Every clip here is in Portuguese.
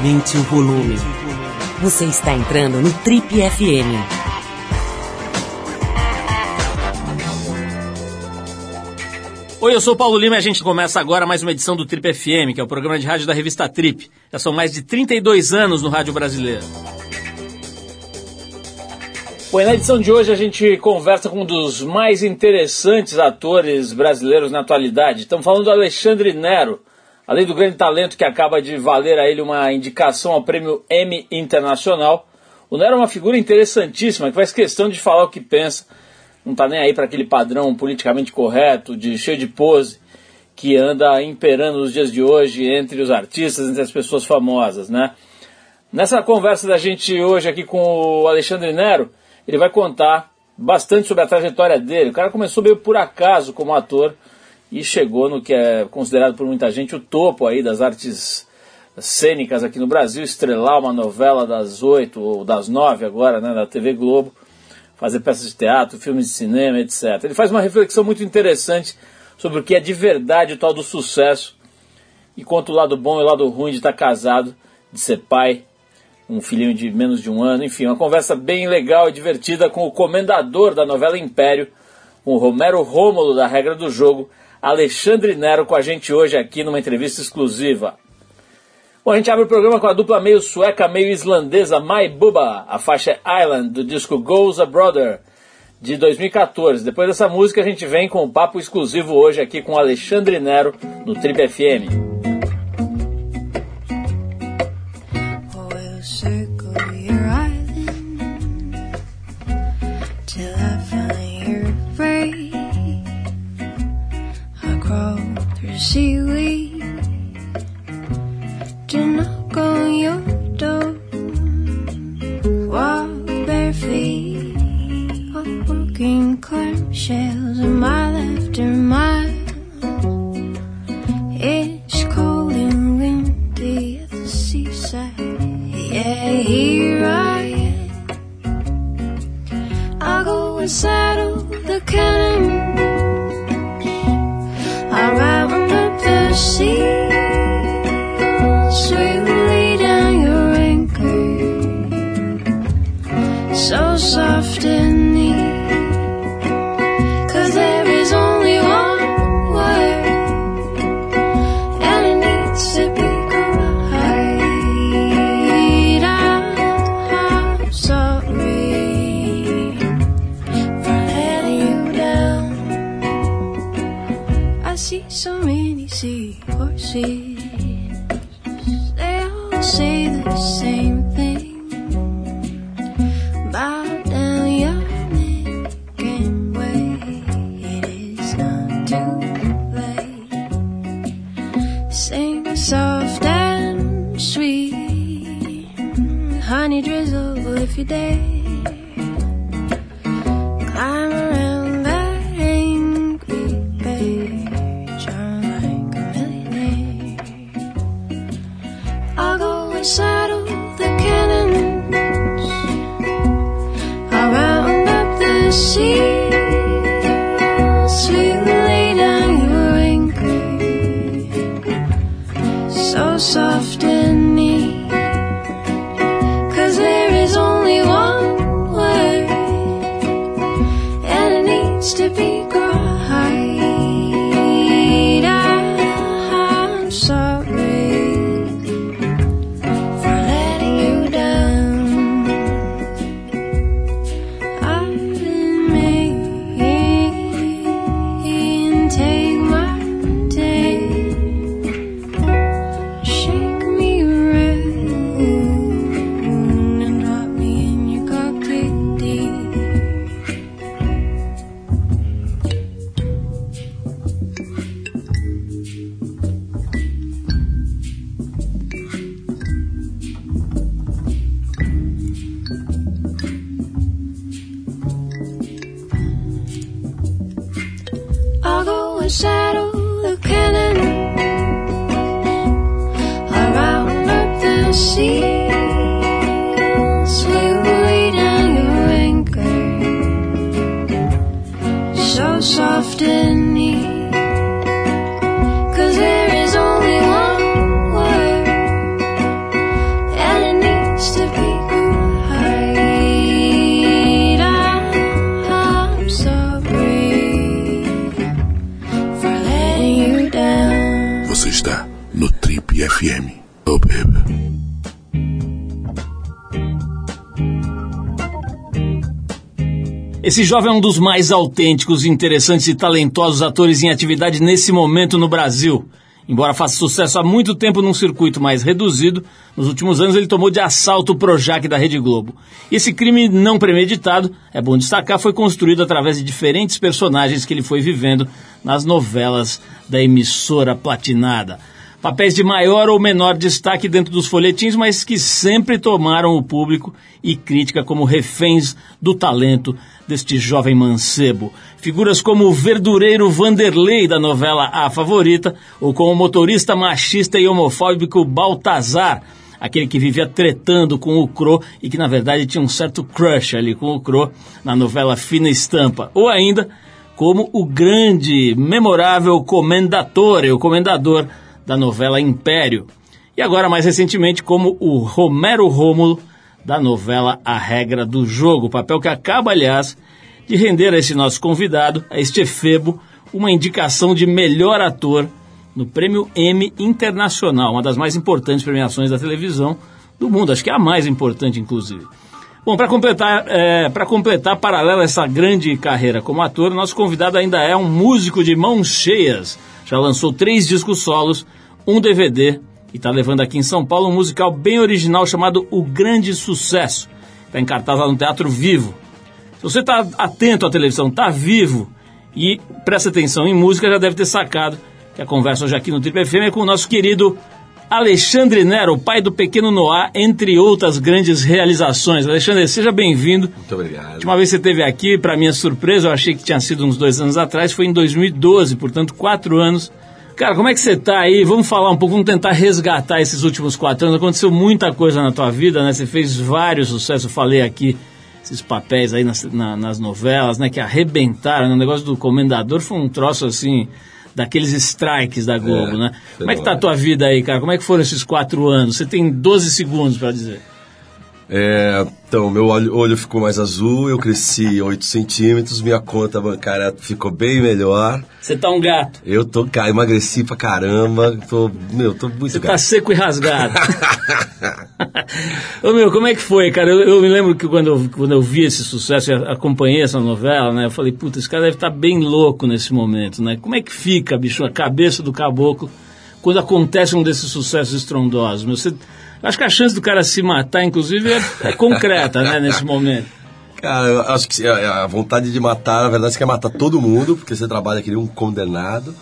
Aumente o volume. Você está entrando no Trip FM. Oi, eu sou o Paulo Lima e a gente começa agora mais uma edição do Trip FM, que é o programa de rádio da revista Trip. Já são mais de 32 anos no rádio brasileiro. Bom, na edição de hoje a gente conversa com um dos mais interessantes atores brasileiros na atualidade. Estamos falando do Alexandre Nero, além do grande talento que acaba de valer a ele uma indicação ao prêmio Emmy Internacional. O Nero é uma figura interessantíssima que faz questão de falar o que pensa, não está nem aí para aquele padrão politicamente correto, de cheio de pose, que anda imperando nos dias de hoje entre os artistas, entre as pessoas famosas, né? Nessa conversa da gente hoje aqui com o Alexandre Nero, ele vai contar bastante sobre a trajetória dele. O cara começou meio por acaso como ator e chegou no que é considerado por muita gente o topo aí das artes cênicas aqui no Brasil, estrelar uma novela das oito ou das nove agora, né, da TV Globo, fazer peças de teatro, filmes de cinema, etc. Ele faz uma reflexão muito interessante sobre o que é de verdade o tal do sucesso e conta o lado bom e o lado ruim de estar casado, de ser pai, um filhinho de menos de um ano, enfim, uma conversa bem legal e divertida com o comendador da novela Império, o Romero Rômulo da Regra do Jogo, Alexandre Nero com a gente hoje aqui numa entrevista exclusiva. Bom, a gente abre o programa com a dupla meio sueca, meio islandesa My Bubba, a faixa Island do disco Goes a Brother de 2014. Depois dessa música a gente vem com um papo exclusivo hoje aqui com Alexandre Nero no Trip FM. Seaweed to Every day. Esse jovem é um dos mais autênticos, interessantes e talentosos atores em atividade nesse momento no Brasil. Embora faça sucesso há muito tempo num circuito mais reduzido, nos últimos anos ele tomou de assalto o Projac da Rede Globo. E esse crime não premeditado, é bom destacar, foi construído através de diferentes personagens que ele foi vivendo nas novelas da emissora platinada. Papéis de maior ou menor destaque dentro dos folhetins, mas que sempre tomaram o público e crítica como reféns do talento deste jovem mancebo. Figuras como o verdureiro Vanderlei da novela A Favorita, ou como o motorista machista e homofóbico Baltazar, aquele que vivia tretando com o Cro e que na verdade tinha um certo crush ali com o Cro na novela Fina Estampa. Ou ainda como o grande, memorável Comendatore, o comendador da novela Império. E agora, mais recentemente, como o Romero Rômulo da novela A Regra do Jogo, papel que acaba, aliás, de render a esse nosso convidado, a este efebo, uma indicação de melhor ator no Prêmio Emmy Internacional, uma das mais importantes premiações da televisão do mundo, acho que é a mais importante, inclusive. Bom, para completar, é, para completar paralela essa grande carreira como ator, nosso convidado ainda é um músico de mãos cheias. Já lançou três discos solos um DVD e está levando aqui em São Paulo um musical bem original chamado O Grande Sucesso. Está em cartaz lá no Teatro Vivo. Se você está atento à televisão, está vivo e presta atenção em música, já deve ter sacado que a conversa hoje aqui no Triple FM é com o nosso querido Alexandre Nero, pai do pequeno Noah, entre outras grandes realizações. Alexandre, seja bem-vindo. Muito obrigado. A última vez que você esteve aqui, para minha surpresa, eu achei que tinha sido uns dois anos atrás, foi em 2012, portanto, quatro anos Cara, como é que você está aí? Vamos falar um pouco, vamos tentar resgatar esses últimos quatro anos. Aconteceu muita coisa na tua vida, né? Você fez vários sucessos, eu falei aqui esses papéis aí nas, na, nas novelas, né? Que arrebentaram. Né? O negócio do Comendador foi um troço assim, daqueles strikes da Globo, é, né? Como é que tá a tua vida aí, cara? Como é que foram esses quatro anos? Você tem 12 segundos para dizer. É, então, meu olho, ficou mais azul, eu cresci 8 centímetros, minha conta bancária ficou bem melhor. Você tá um gato. Eu tô, cara, emagreci pra caramba, tô, meu, tô muito Você gato. tá seco e rasgado. Ô, meu, como é que foi, cara? Eu, eu, me lembro que quando eu, quando eu vi esse sucesso e acompanhei essa novela, né, eu falei, puta, esse cara deve estar tá bem louco nesse momento, né? Como é que fica, bicho, a cabeça do caboclo quando acontece um desses sucessos estrondosos? Meu, você Acho que a chance do cara se matar, inclusive, é, é concreta, né, nesse momento. Cara, eu acho que a vontade de matar, na verdade, você quer matar todo mundo, porque você trabalha que um condenado.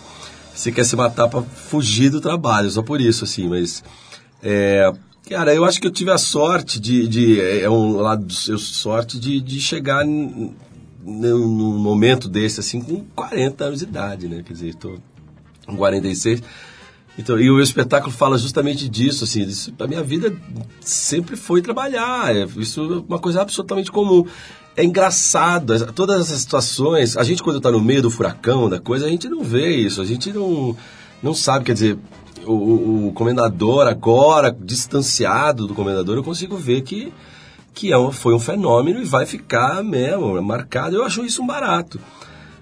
Você quer se matar para fugir do trabalho, só por isso, assim, mas. É, cara, eu acho que eu tive a sorte de. de é um lado do seu sorte de, de chegar num momento desse, assim, com 40 anos de idade, né? Quer dizer, tô com 46. Então, e o espetáculo fala justamente disso, assim, isso, a minha vida sempre foi trabalhar, é, isso é uma coisa absolutamente comum. É engraçado, é, todas essas situações, a gente quando está no meio do furacão, da coisa, a gente não vê isso, a gente não, não sabe, quer dizer, o, o comendador agora, distanciado do comendador, eu consigo ver que, que é, foi um fenômeno e vai ficar mesmo marcado, eu acho isso um barato.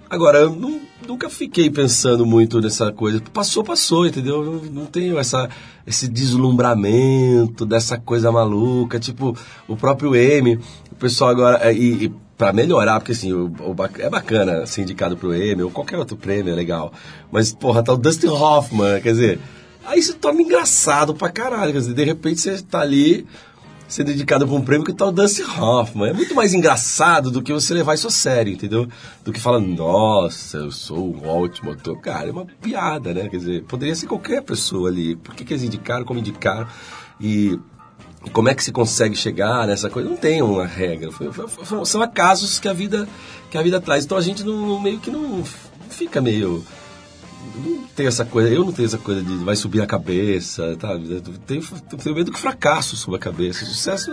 Agora, eu não, nunca fiquei pensando muito nessa coisa. Passou, passou, entendeu? Não, não tenho essa, esse deslumbramento dessa coisa maluca. Tipo, o próprio M, o pessoal agora. É, e, e para melhorar, porque assim, o, o, é bacana ser indicado pro M ou qualquer outro prêmio, é legal. Mas, porra, tá o Dustin Hoffman, quer dizer. Aí se torna engraçado pra caralho. Quer dizer, de repente você tá ali ser dedicado para um prêmio que tal Dustin Hoffman. É muito mais engraçado do que você levar isso a sério, entendeu? Do que falar, nossa, eu sou um ótimo ator. Cara, é uma piada, né? Quer dizer, poderia ser qualquer pessoa ali. Por que, que eles indicaram, como indicaram? E como é que se consegue chegar nessa coisa? Não tem uma regra. São acasos que a vida, que a vida traz. Então a gente não, meio que não fica meio não tem essa coisa, eu não tenho essa coisa de vai subir a cabeça, tá? Eu tenho, tenho medo que fracasso suba a cabeça. Sucesso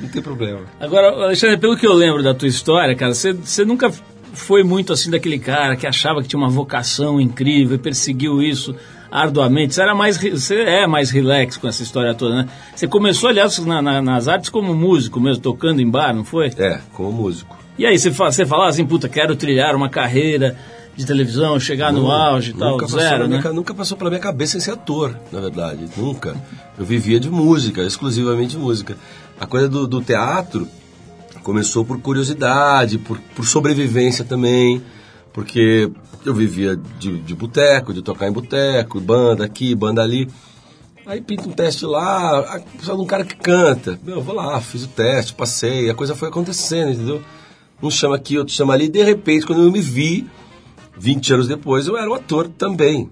não tem problema. Agora, Alexandre, pelo que eu lembro da tua história, cara, você, você nunca foi muito assim daquele cara que achava que tinha uma vocação incrível e perseguiu isso arduamente. Você, era mais, você é mais relax com essa história toda, né? Você começou, aliás, na, na, nas artes como músico mesmo, tocando em bar, não foi? É, como músico. E aí, você, você falava assim, puta, quero trilhar uma carreira de televisão, chegar não, no auge e tal, zero, né? Minha, nunca passou pela minha cabeça em ser ator, na verdade, nunca. Eu vivia de música, exclusivamente de música. A coisa do, do teatro, começou por curiosidade, por, por sobrevivência também, porque eu vivia de, de boteco, de tocar em boteco, banda aqui, banda ali. Aí pinta um teste lá, precisa de um cara que canta. Meu, eu vou lá, fiz o teste, passei, a coisa foi acontecendo, entendeu? Um chama aqui, outro chama ali, e de repente, quando eu me vi, 20 anos depois, eu era um ator também.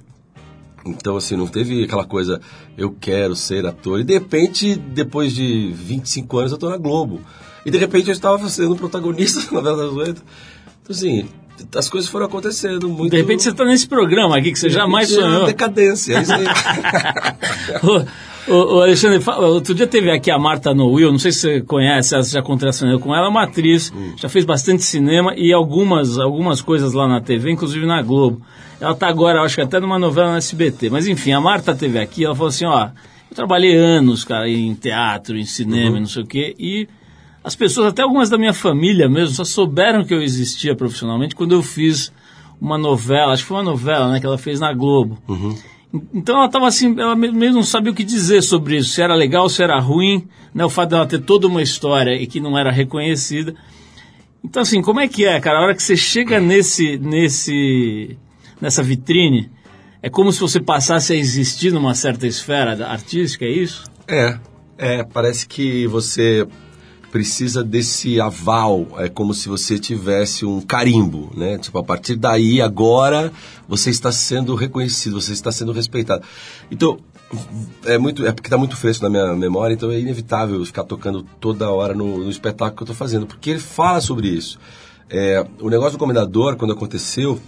Então, assim, não teve aquela coisa, eu quero ser ator. E de repente, depois de 25 anos, eu tô na Globo. E de repente eu estava sendo protagonista da novela das oito. Então, assim, as coisas foram acontecendo muito. De repente você está nesse programa aqui que você jamais sonhou. decadência, é isso aí. o, o, Alexandre, outro dia teve aqui a Marta Noel, não sei se você conhece, você já contracionou com ela, é uma atriz, hum. já fez bastante cinema e algumas, algumas coisas lá na TV, inclusive na Globo. Ela está agora, acho que até numa novela na SBT. Mas enfim, a Marta teve aqui, ela falou assim, ó, eu trabalhei anos, cara, em teatro, em cinema, uhum. não sei o quê, e as pessoas, até algumas da minha família mesmo, só souberam que eu existia profissionalmente quando eu fiz uma novela, acho que foi uma novela, né, que ela fez na Globo. Uhum. Então ela estava assim, ela mesmo não sabia o que dizer sobre isso, se era legal, se era ruim, né, o fato dela ter toda uma história e que não era reconhecida. Então assim, como é que é, cara? A hora que você chega nesse, nesse, nessa vitrine, é como se você passasse a existir numa certa esfera artística, é isso? É, é, parece que você precisa desse aval, é como se você tivesse um carimbo, né? Tipo, a partir daí, agora, você está sendo reconhecido, você está sendo respeitado. Então, é muito é porque está muito fresco na minha memória, então é inevitável ficar tocando toda hora no, no espetáculo que eu estou fazendo, porque ele fala sobre isso. É, o negócio do comendador, quando aconteceu,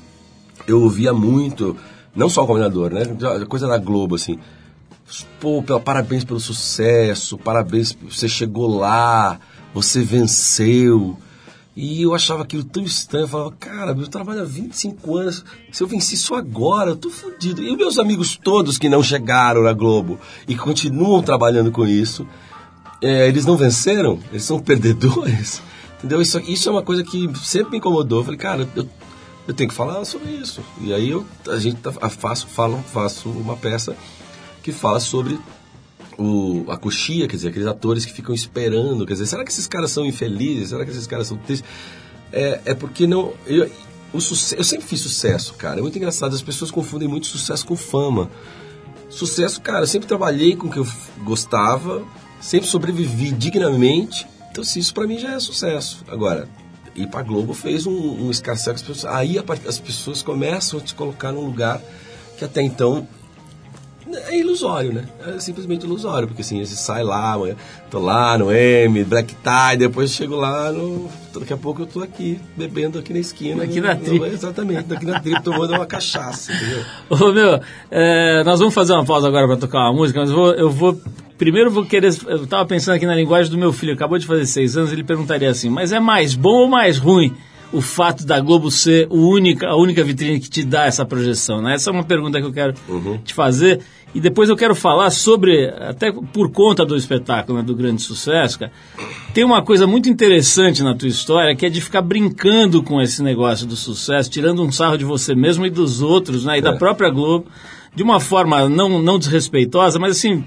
eu ouvia muito, não só o comendador, né? Coisa da Globo, assim. Pô, parabéns pelo sucesso, parabéns, você chegou lá, você venceu. E eu achava aquilo tão estranho, eu falava, cara, eu trabalho há 25 anos, se eu venci isso agora, eu tô fodido. E meus amigos todos que não chegaram na Globo e continuam trabalhando com isso, é, eles não venceram? Eles são perdedores? Entendeu? Isso, isso é uma coisa que sempre me incomodou. Eu falei, cara, eu, eu tenho que falar sobre isso. E aí eu, a gente tá, faço, falo, faço uma peça que fala sobre o, a coxia, quer dizer, aqueles atores que ficam esperando, quer dizer, será que esses caras são infelizes? Será que esses caras são tristes? É, é porque não. Eu, o sucesso, eu sempre fiz sucesso, cara. É muito engraçado, as pessoas confundem muito sucesso com fama. Sucesso, cara, eu sempre trabalhei com o que eu gostava, sempre sobrevivi dignamente. Então, se isso para mim já é sucesso. Agora, ir pra Globo fez um, um as pessoas. Aí as pessoas começam a te colocar num lugar que até então é ilusório, né? É simplesmente ilusório, porque assim, você sai lá, amanhã, tô lá no M, Black Tie, depois chego lá, no, daqui a pouco eu tô aqui, bebendo aqui na esquina. Aqui na tripa. Exatamente, aqui na tripa, tomando uma cachaça, entendeu? Ô, meu, é, nós vamos fazer uma pausa agora para tocar uma música, mas eu vou, eu vou primeiro vou querer. Eu tava pensando aqui na linguagem do meu filho, acabou de fazer seis anos, ele perguntaria assim: mas é mais bom ou mais ruim o fato da Globo ser o única, a única vitrine que te dá essa projeção? Né? Essa é uma pergunta que eu quero uhum. te fazer. E depois eu quero falar sobre, até por conta do espetáculo, né, do grande sucesso, cara, tem uma coisa muito interessante na tua história, que é de ficar brincando com esse negócio do sucesso, tirando um sarro de você mesmo e dos outros, né, e é. da própria Globo, de uma forma não, não desrespeitosa, mas assim,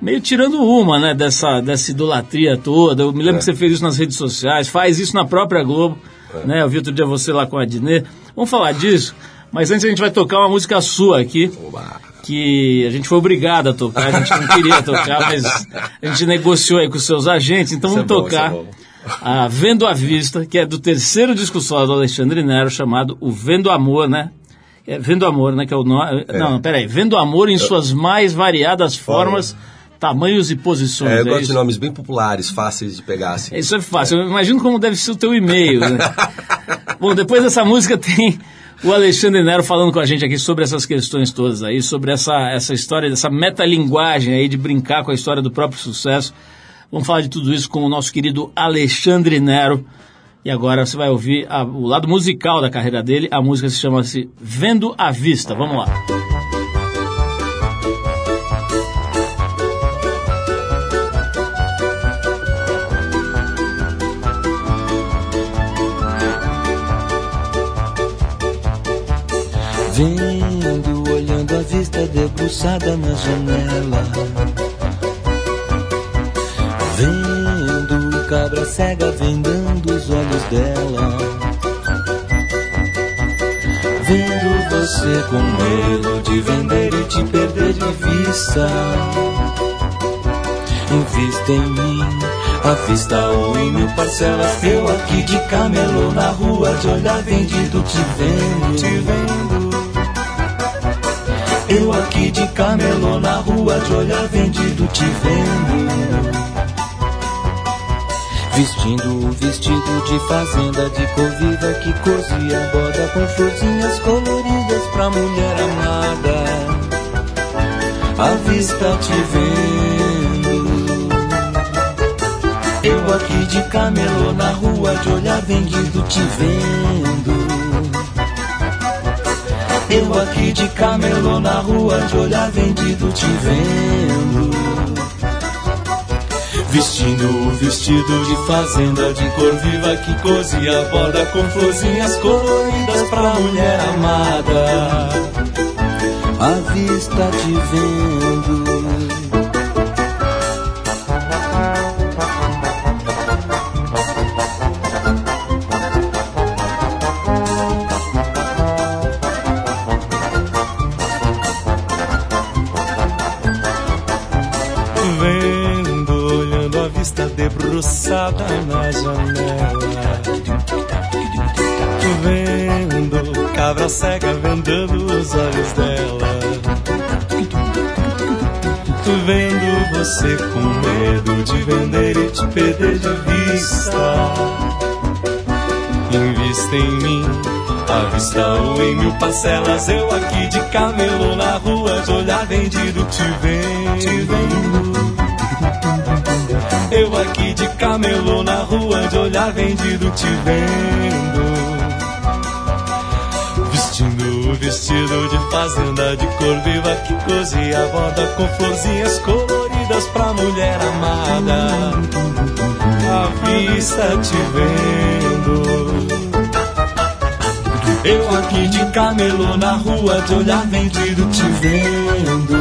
meio tirando uma, né, dessa, dessa idolatria toda. Eu me lembro é. que você fez isso nas redes sociais, faz isso na própria Globo, é. né, eu vi outro dia você lá com a Adnet. Vamos falar disso, mas antes a gente vai tocar uma música sua aqui. Oba que a gente foi obrigado a tocar, a gente não queria tocar, mas a gente negociou aí com os seus agentes, então vamos é bom, tocar é a Vendo a Vista, que é do terceiro disco solo do Alexandre Nero, chamado O Vendo Amor, né? É, Vendo Amor, né? Que é o nome. É. Não, peraí. Vendo Amor em suas mais variadas formas. Tamanhos e posições. É, eu gosto de nomes bem populares, fáceis de pegar. Assim. Isso é fácil. Eu imagino como deve ser o teu e-mail. Né? Bom, depois dessa música tem o Alexandre Nero falando com a gente aqui sobre essas questões todas aí, sobre essa, essa história, dessa metalinguagem aí de brincar com a história do próprio sucesso. Vamos falar de tudo isso com o nosso querido Alexandre Nero. E agora você vai ouvir a, o lado musical da carreira dele. A música se chama-se Vendo a Vista. Vamos lá. Vendo, olhando a vista debruçada na janela Vendo cabra cega vendando os olhos dela. Vendo você com medo de vender e te perder de vista. Invista em mim, à vista ou em mil parcelas. Eu aqui de camelô na rua, de olhar vendido, te vendo, te vendo. Eu aqui de camelô na rua, de olhar vendido, te vendo. Vestindo o vestido de fazenda de cor viva que cozia boda com florzinhas coloridas pra mulher amada. À vista te vendo. Eu aqui de camelô na rua, de olhar vendido te vendo. Eu aqui de camelô na rua, de olhar vendido te vendo. Vestindo o vestido de fazenda de cor viva que cozia borda com florzinhas coloridas pra mulher amada. À vista te. Vendo, cega vendando os olhos dela. Vendo você com medo de vender e te perder de vista. Invista em mim, à vista ou em mil parcelas. Eu aqui de camelô na rua, de olhar vendido, te vendo. Te vendo. Eu aqui de camelô na rua, de olhar vendido, te vendo. Vestido de fazenda de cor viva que cozia borda com florzinhas coloridas pra mulher amada. À vista te vendo. Eu aqui de camelô na rua, de olhar vendido, te vendo.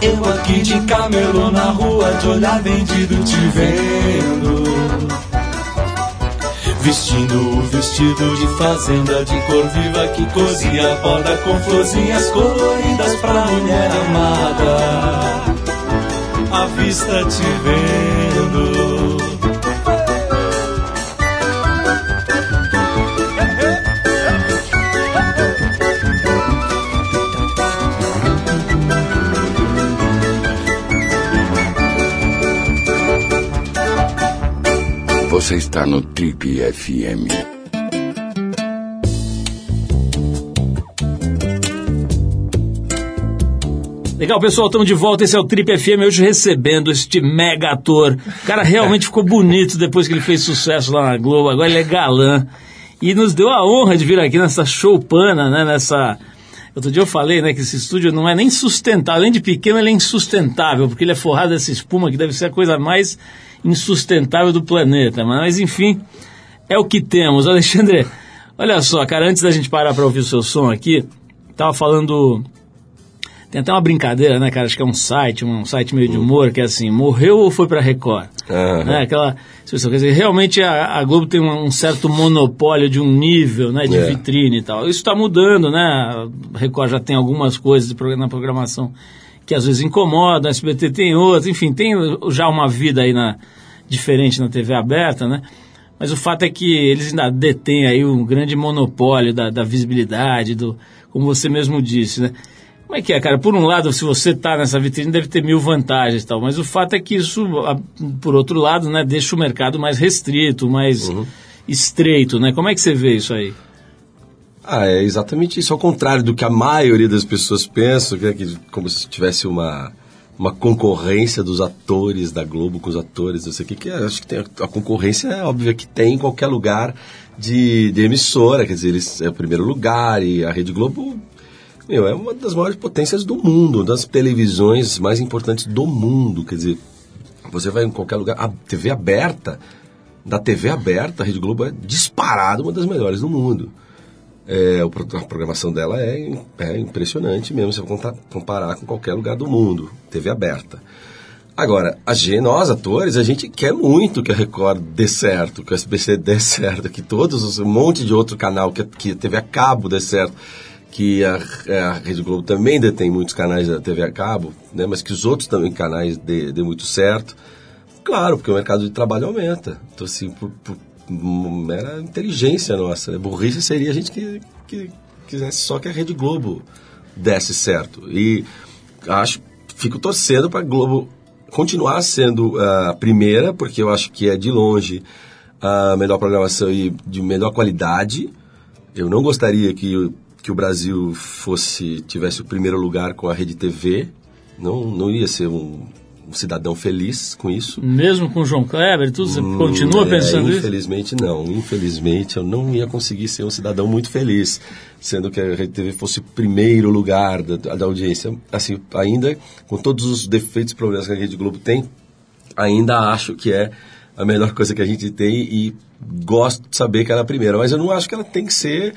Eu aqui de camelô na rua, de olhar vendido, te vendo. Vestindo o vestido de fazenda de cor viva que cozia borda com florzinhas coloridas pra mulher amada. À vista te vendo. Você está no Trip FM. Legal, pessoal, estamos de volta. Esse é o Trip FM. Hoje recebendo este mega ator. O cara realmente ficou bonito depois que ele fez sucesso lá na Globo. Agora ele é galã. E nos deu a honra de vir aqui nessa showpana, né? Nessa. Outro dia eu falei, né, que esse estúdio não é nem sustentável. Além de pequeno, ele é insustentável, porque ele é forrado dessa espuma que deve ser a coisa mais insustentável do planeta. Mas, enfim, é o que temos. Alexandre, olha só, cara, antes da gente parar para ouvir o seu som aqui, tava falando tem até uma brincadeira, né, cara? Acho que é um site, um site meio de humor, que é assim, morreu ou foi pra Record? Aham. Né? Aquela expressão, quer dizer, realmente a, a Globo tem um, um certo monopólio de um nível, né, de É. vitrine e tal. Isso está mudando, né? A Record já tem algumas coisas na programação que às vezes incomodam, a SBT tem outras, enfim, tem já uma vida aí na, diferente na TV aberta, né? Mas o fato é que eles ainda detêm aí um grande monopólio da, da visibilidade, do, como você mesmo disse, né? Como é que é, cara? Por um lado, se você está nessa vitrine, deve ter mil vantagens e tal, mas o fato é que isso, por outro lado, né, deixa o mercado mais restrito, mais estreito, né? Como é que você vê isso aí? Ah, é exatamente isso. Ao contrário do que a maioria das pessoas pensam, que é que como se tivesse uma, uma concorrência dos atores da Globo com os atores, não sei o que, que é, acho que tem, a concorrência é óbvia que tem em qualquer lugar de, de emissora, quer dizer, eles é o primeiro lugar e a Rede Globo meu, é uma das maiores potências do mundo, das televisões mais importantes do mundo, quer dizer, você vai em qualquer lugar, a TV aberta, da TV aberta, a Rede Globo é disparada uma das melhores do mundo. É, a programação dela é, é impressionante mesmo, se você comparar com qualquer lugar do mundo, TV aberta. Agora, a gente, nós, atores, a gente quer muito que a Record dê certo, que o SBC dê certo, que todos os, um monte de outro canal, que, que a TV a cabo dê certo, que a, a Rede Globo também detém muitos canais da TV a cabo, né, mas que os outros também canais dê, dê muito certo. Claro, porque o mercado de trabalho aumenta. Então, assim, por, por mera inteligência nossa, burrice seria a gente que, que quisesse só que a Rede Globo desse certo. E acho, fico torcendo para a Globo continuar sendo a primeira, porque eu acho que é de longe a melhor programação e de melhor qualidade. Eu não gostaria que, que o Brasil fosse tivesse o primeiro lugar com a Rede TV. Não, não ia ser um, um cidadão feliz com isso. Mesmo com o João Kleber e tudo, você continua é, pensando isso? Infelizmente não. Infelizmente eu não ia conseguir ser um cidadão muito feliz, sendo que a Rede TV fosse o primeiro lugar da, da audiência. Assim, ainda com todos os defeitos e problemas que a Rede Globo tem, ainda acho que é a melhor coisa que a gente tem e gosto de saber que ela é a primeira. Mas eu não acho que ela tem que ser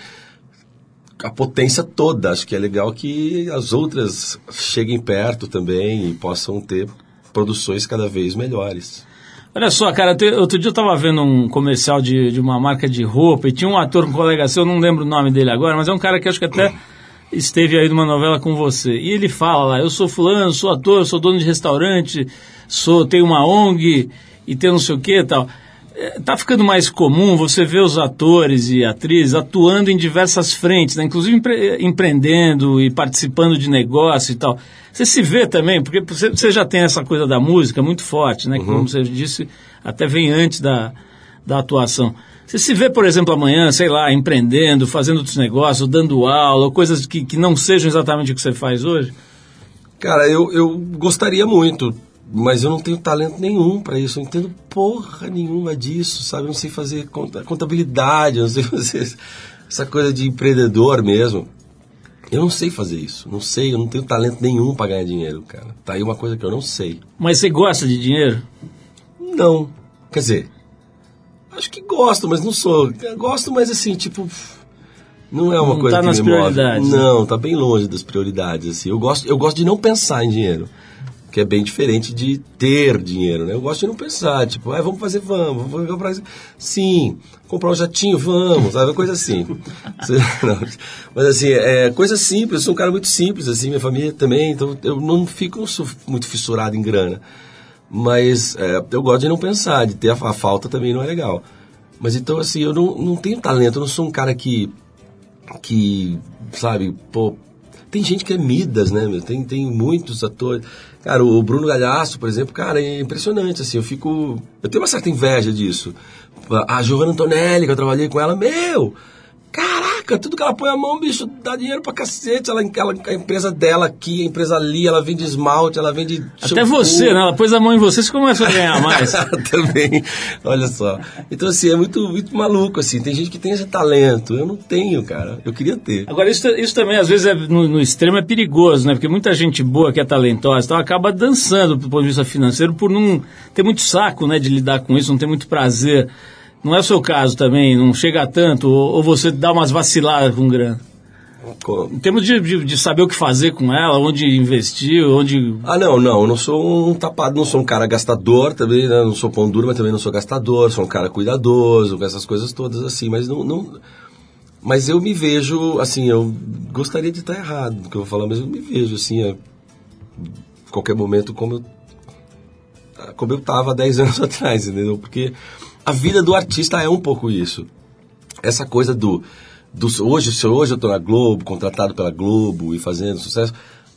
a potência toda. Acho que é legal que as outras cheguem perto também e possam ter produções cada vez melhores. Olha só, cara, outro dia eu tava vendo um comercial de, de uma marca de roupa e tinha um ator, um colega seu, eu não lembro o nome dele agora, mas é um cara que acho que até esteve aí numa novela com você. E ele fala lá, eu sou fulano, sou ator, sou dono de restaurante, sou, tenho uma ONG e tenho não sei o que e tal. É, Tá ficando mais comum você ver os atores e atrizes atuando em diversas frentes, né? inclusive empre- empreendendo e participando de negócio e tal. Você se vê também, porque você, já tem essa coisa da música muito forte, né? que, Como você disse, até vem antes da, da atuação. Você se vê, por exemplo, amanhã, sei lá, empreendendo, fazendo outros negócios, dando aula, coisas que, que não sejam exatamente o que você faz hoje? Cara, eu, eu gostaria muito, mas eu não tenho talento nenhum para isso. Eu não entendo porra nenhuma disso, sabe? Eu não sei fazer conta- contabilidade, eu não sei fazer essa coisa de empreendedor mesmo. Eu não sei fazer isso. Não sei, eu não tenho talento nenhum para ganhar dinheiro, cara. Tá aí uma coisa que eu não sei. Mas você gosta de dinheiro? Não. Quer dizer, acho que gosto, mas não sou. Eu gosto, mas assim, tipo. Não é uma Não coisa tá que nas me move. prioridades, né? Não, tá bem longe das prioridades. Assim. Eu, gosto, eu gosto de não pensar em dinheiro. Que é bem diferente de ter dinheiro, né? Eu gosto de não pensar, tipo, ah, vamos fazer, vamos, vamos comprar. isso. Sim, comprar um jatinho, vamos, sabe? Coisa assim. Mas assim, é coisa simples, eu sou um cara muito simples, assim, minha família também, então eu não fico muito fissurado em grana. Mas é, eu gosto de não pensar, de ter a, a falta também não é legal. Mas então, assim, eu não, não tenho talento, eu não sou um cara que, que sabe, pô, tem gente que é Midas, né, meu? Tem, tem muitos atores. Cara, o Bruno Galhaço, por exemplo, cara, é impressionante, assim, eu fico... Eu tenho uma certa inveja disso. A Giovanna Antonelli, que eu trabalhei com ela, meu... Caraca, tudo que ela põe a mão, bicho, dá dinheiro pra cacete. Ela, ela, a empresa dela aqui, a empresa ali, ela vende esmalte, ela vende. Até você, né? Ela pôs a mão em você, você começa a ganhar mais. Também, olha só. Então, assim, é muito, muito maluco, assim. Tem gente que tem esse talento. Eu não tenho, cara. Eu queria ter. Agora, isso, isso também, às vezes, é, no, no extremo é perigoso, né? Porque muita gente boa que é talentosa e tal, acaba dançando do ponto de vista financeiro por não ter muito saco, né? De lidar com isso, não ter muito prazer. Não é o seu caso também, não chega a tanto, ou, ou você dá umas vaciladas com grana. Em termos de, de, de saber o que fazer com ela, onde investir, onde... Ah, não, não. Eu não sou um tapado, não sou um cara gastador também, né? Não sou pão duro, mas também não sou gastador. Sou um cara cuidadoso, com essas coisas todas, assim. Mas não... não mas eu me vejo, assim, eu gostaria de estar errado no que eu vou falar, mas eu me vejo, assim, a qualquer momento como eu, como eu estava 10 anos atrás, entendeu? Porque a vida do artista é um pouco isso. Essa coisa do, do hoje, se hoje eu estou na Globo, contratado pela Globo e fazendo sucesso,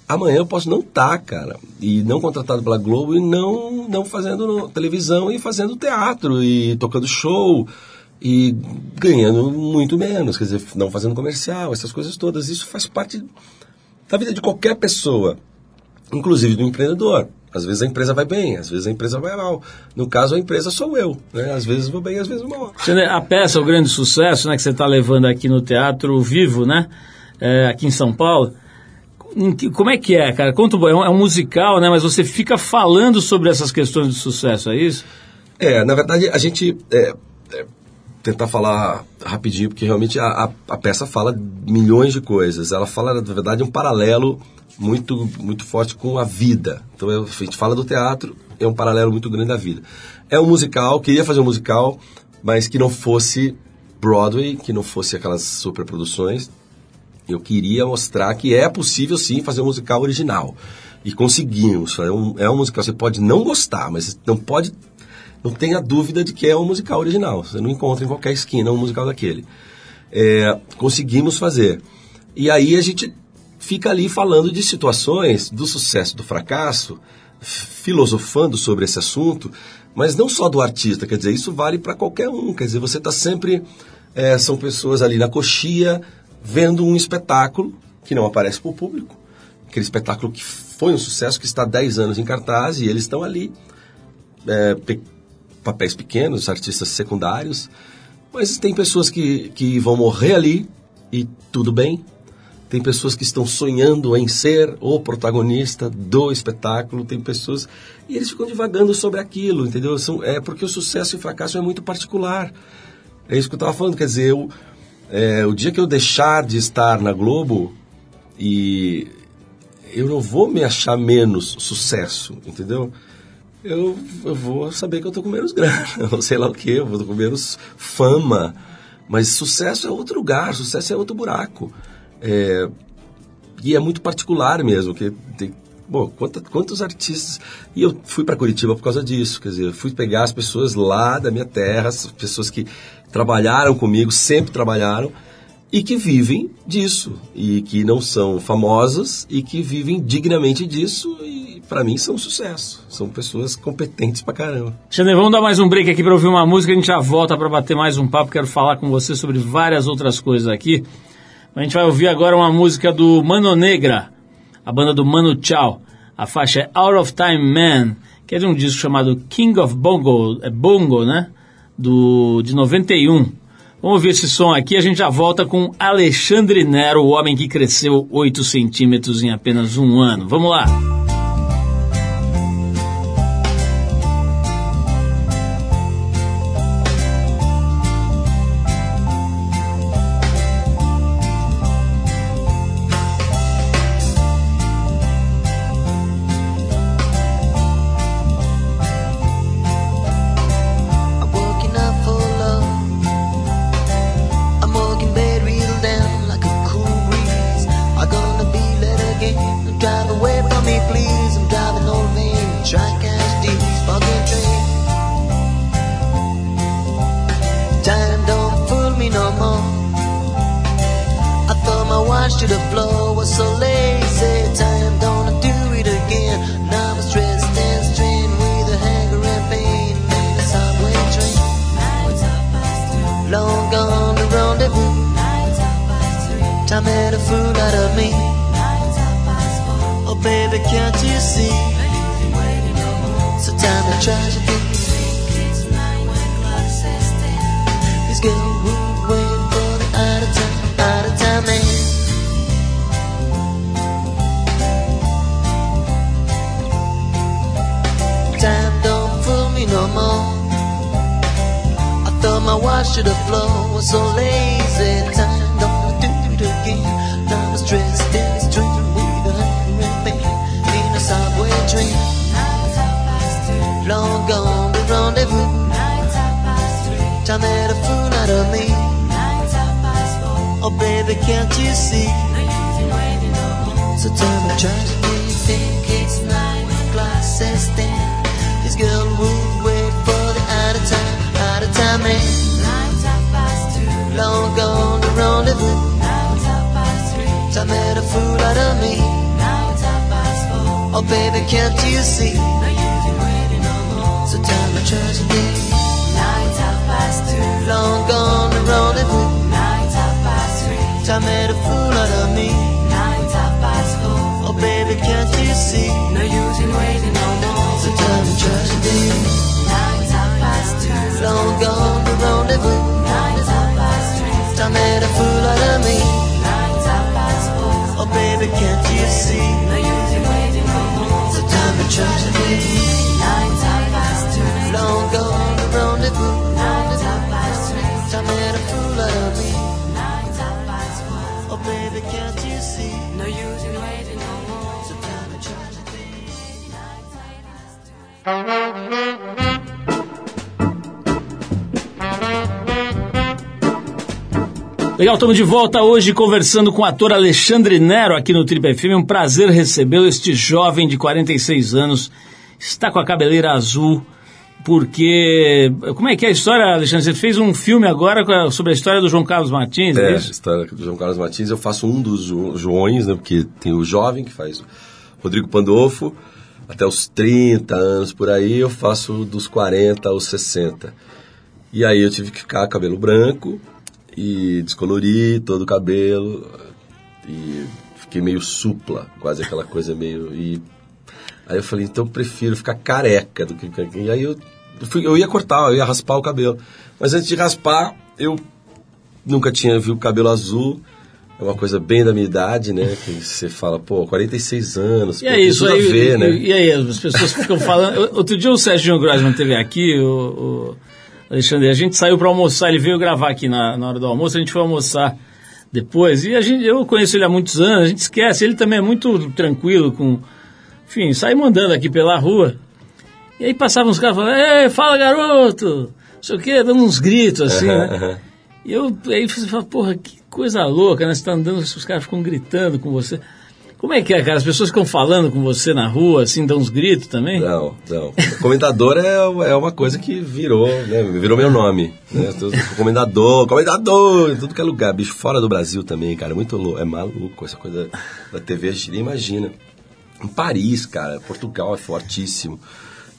amanhã eu posso não estar, cara, e não contratado pela Globo e não não fazendo televisão e fazendo teatro e tocando show e ganhando muito menos, quer dizer, não fazendo comercial, essas coisas todas. Isso faz parte da vida de qualquer pessoa, inclusive do empreendedor. Às vezes a empresa vai bem, às vezes a empresa vai mal. No caso, a empresa sou eu. Né? Às vezes vou bem, às vezes mal. A peça, o grande sucesso, né? Que você está levando aqui no Teatro Vivo, né? É, aqui em São Paulo. Como é que é, cara? Conta, é um, é um musical, né? Mas você fica falando sobre essas questões de sucesso, é isso? É, na verdade, a gente. é, é, tentar falar rapidinho, porque realmente a, a, a peça fala milhões de coisas. Ela fala, na verdade, um paralelo muito, muito forte com a vida. Então a gente fala do teatro, é um paralelo muito grande da vida. É um musical, queria fazer um musical, mas que não fosse Broadway, que não fosse aquelas superproduções. Eu queria mostrar que é possível sim fazer um musical original. E conseguimos. É um, é um musical, você pode não gostar, mas não pode. Não tenha dúvida de que é um musical original. Você não encontra em qualquer esquina um musical daquele. É, conseguimos fazer. E aí a gente fica ali falando de situações do sucesso, do fracasso, filosofando sobre esse assunto, mas não só do artista, quer dizer, isso vale para qualquer um. Quer dizer, você está sempre. é, são pessoas ali na coxia vendo um espetáculo que não aparece para o público, aquele espetáculo que foi um sucesso, que está há 10 anos em cartaz e eles estão ali. é, papéis pequenos, artistas secundários, mas tem pessoas que, que vão morrer ali e tudo bem. Tem pessoas que estão sonhando em ser o protagonista do espetáculo, tem pessoas. E eles ficam divagando sobre aquilo, entendeu? São, é porque o sucesso e o fracasso é muito particular. É isso que eu estava falando, quer dizer, eu, é, o dia que eu deixar de estar na Globo e eu não vou me achar menos sucesso, entendeu? Eu, eu vou saber que eu tô com menos grana, ou sei lá o que, eu vou com menos fama. Mas sucesso é outro lugar, sucesso é outro buraco. É, e é muito particular mesmo, que tem, bom, quanta, quantos artistas... E eu fui para Curitiba por causa disso, quer dizer, eu fui pegar as pessoas lá da minha terra, as pessoas que trabalharam comigo, sempre trabalharam, e que vivem disso, e que não são famosas, e que vivem dignamente disso, e para mim são um sucesso. São pessoas competentes pra caramba. Xander, vamos dar mais um break aqui para ouvir uma música. A gente já volta para bater mais um papo. Quero falar com você sobre várias outras coisas aqui. A gente vai ouvir agora uma música do Mano Negra, a banda do Mano Chao. A faixa é Out of Time Man, que é de um disco chamado King of Bongo, é Bongo, né? Do, de 91. Vamos ouvir esse som aqui. A gente já volta com Alexandre Nero, o homem que cresceu 8 centímetros em apenas um ano. Vamos lá. Fool out of me. Oh baby, can't you see? So time to tragedy. This girl would wait for the out of time, out of time man. Time don't fool me no more. I thought my watch to the floor was so lazy. Time Time made a fool out of me. Oh baby, can't you see? So tell me, try to do you think it's nine when glasses stand? This girl would wait for the out of time, out of time man. Long gone the rendezvous. Time made a fool out of me. Oh baby, can't you see? So tell me, try to do Long gone the rendezvous. Time made a fool out of me. Nine top five scores. Oh baby, can't you see? No use in waiting no more. So tell me, tragedy. Nine top five two. Long gone the rendezvous. Time made a fool out of me. Nine top five scores. Oh baby, can't you see? No use in waiting no more. So tell me, tragedy. Legal, estamos de volta hoje conversando com o ator Alexandre Nero aqui no Trip FM. É um prazer recebê-lo, este jovem de 46 anos. Está com a cabeleira azul, porque. Como é que é a história, Alexandre? Você fez um filme agora a- sobre a história do João Carlos Martins, é, É, a isso? história do João Carlos Martins, eu faço um dos Jo- Joões, né? Porque tem o jovem que faz o Rodrigo Pandolfo, até os 30 anos por aí, eu faço dos 40 aos 60. E aí eu tive que ficar cabelo branco e descolorir todo o cabelo e fiquei meio supla, quase aquela coisa meio e aí eu falei, então eu prefiro ficar careca do que e aí eu eu ia cortar, eu ia raspar o cabelo. Mas antes de raspar, eu nunca tinha visto cabelo azul. É uma coisa bem da minha idade, né? Que você fala, pô, 46 anos, E pô, é isso aí. a ver, e, né? e aí, as pessoas ficam falando. Outro dia o Sérgio Grossman esteve aqui, o, o Alexandre, a gente saiu para almoçar, ele veio gravar aqui na, na hora do almoço, a gente foi almoçar depois. E a gente, eu conheço ele há muitos anos, a gente esquece, ele também é muito tranquilo com. Enfim, sai mandando aqui pela rua. E aí passavam uns caras falando, Ei, fala garoto! Não sei o quê, dando uns gritos assim, né? E eu aí você fala, porra, que coisa louca, né? Você tá andando, os caras ficam gritando com você. Como é que é, cara? As pessoas ficam falando com você na rua, assim, dão uns gritos também? Não, não. Comentador é, é uma coisa que virou, né? Virou meu nome. Né? Comendador, comendador, em tudo que é lugar. Bicho, fora do Brasil também, cara. Muito louco. É maluco essa coisa da TV, a gente nem imagina. Em Paris, cara, Portugal é fortíssimo.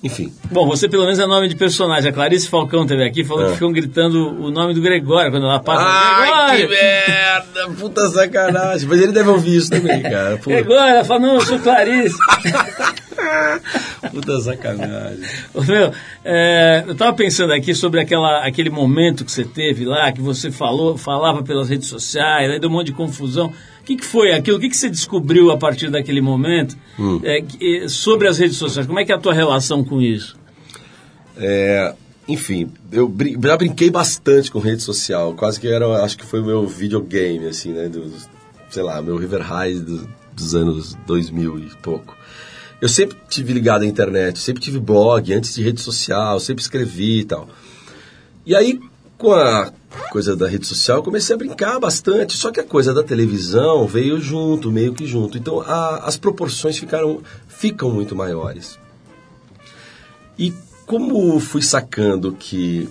Enfim, Bom, você pelo menos é nome de personagem. A Clarice Falcão teve aqui, falou É. que ficam gritando o nome do Gregório quando ela passa. Ai, que Gregório! merda! Puta sacanagem. Mas ele deve ouvir isso também, cara. Pô, Gregório, ela fala, não, eu sou Clarice. puta sacanagem. Meu, é, eu estava pensando aqui sobre aquela, aquele momento que você teve lá, que você falou, falava pelas redes sociais, aí deu um monte de confusão. O que, que foi aquilo? O que, que você descobriu a partir daquele momento é, que- eh, sobre as redes sociais? Como é que é a tua relação com isso? É, enfim, eu brin- já brinquei bastante com rede social. Quase que era, acho que foi o meu videogame, assim, né? Dos, sei lá, meu River High do- dos anos 2000 e pouco. Eu sempre tive ligado à internet, sempre tive blog antes de rede social, sempre escrevi e tal. E aí, com a coisa da rede social, comecei a brincar bastante. Só que a coisa da televisão veio junto, meio que junto. Então, a- as proporções ficaram, ficam muito maiores. E como fui sacando que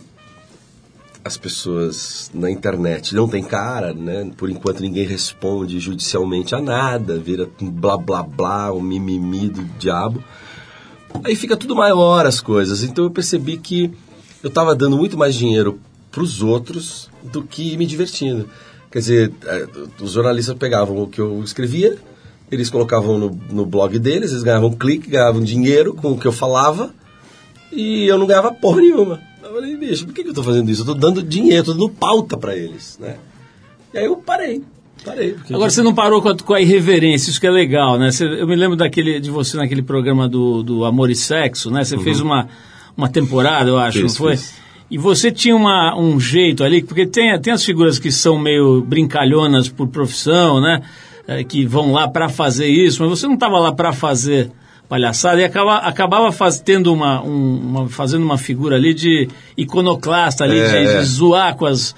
as pessoas na internet não têm cara, né? Por enquanto ninguém responde judicialmente a nada, vira um blá blá blá, um mimimi do diabo. Aí fica tudo maior as coisas. Então eu percebi que eu estava dando muito mais dinheiro para os outros do que me divertindo. Quer dizer, eh, os jornalistas pegavam o que eu escrevia, eles colocavam no, no blog deles, eles ganhavam clique, ganhavam dinheiro com o que eu falava e eu não ganhava porra nenhuma. Eu falei, bicho, por que, que eu tô fazendo isso? Eu tô dando dinheiro, tô dando pauta para eles, né? E aí eu parei, parei. Agora você não parou com a, com a irreverência, isso que é legal, né? Você- eu me lembro daquele, de você naquele programa do, do Amor e Sexo, né? Você fez uma, uma temporada, eu acho, Fiz, não foi? fiz. E você tinha uma, um jeito ali, porque tem, tem as figuras que são meio brincalhonas por profissão, né? Eh, que vão lá para fazer isso, mas você não estava lá para fazer palhaçada e acaba, acabava faz, tendo uma, um- uma- fazendo uma figura ali de iconoclasta ali, É, de, é. de zoar com as.